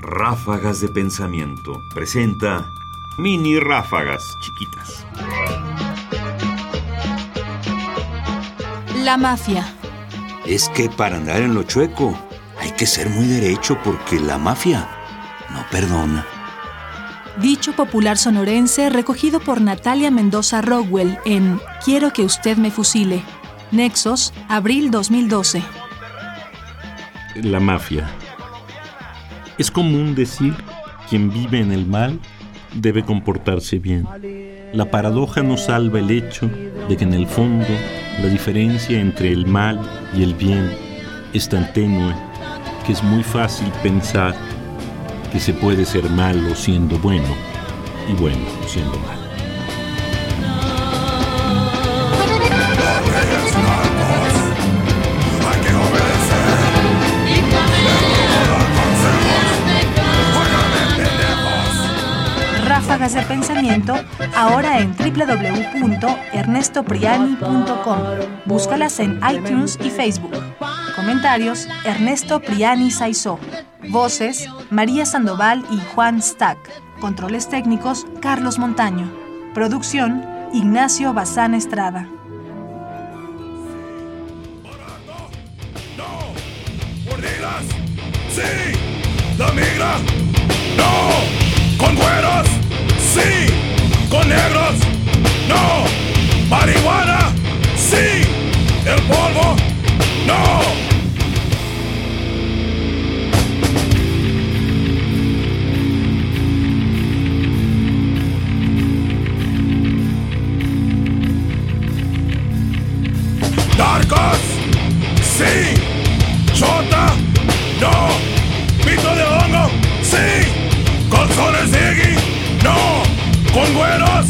Ráfagas de Pensamiento presenta mini ráfagas chiquitas. La mafia. Es que para andar en lo chueco hay que ser muy derecho porque la mafia no perdona. Dicho popular sonorense recogido por Natalia Mendoza Rockwell en Quiero que usted me fusile. Nexos, abril 2012. La mafia. Es común decir, quien vive en el mal debe comportarse bien. La paradoja no salva el hecho de que en el fondo la diferencia entre el mal y el bien es tan tenue que es muy fácil pensar que se puede ser malo siendo bueno y bueno siendo malo. Ráfagas de pensamiento ahora en www.ernestopriani.com. Búscalas en iTunes y Facebook. Comentarios: Ernesto Priani Saizó. Voces: María Sandoval y Juan Stack. Controles técnicos: Carlos Montaño. Producción: Ignacio Bazán Estrada. Sí, la no, con güeros, sí, con negros, no, marihuana, sí, el polvo, no. Narcos, sí, chota, no, con güeros,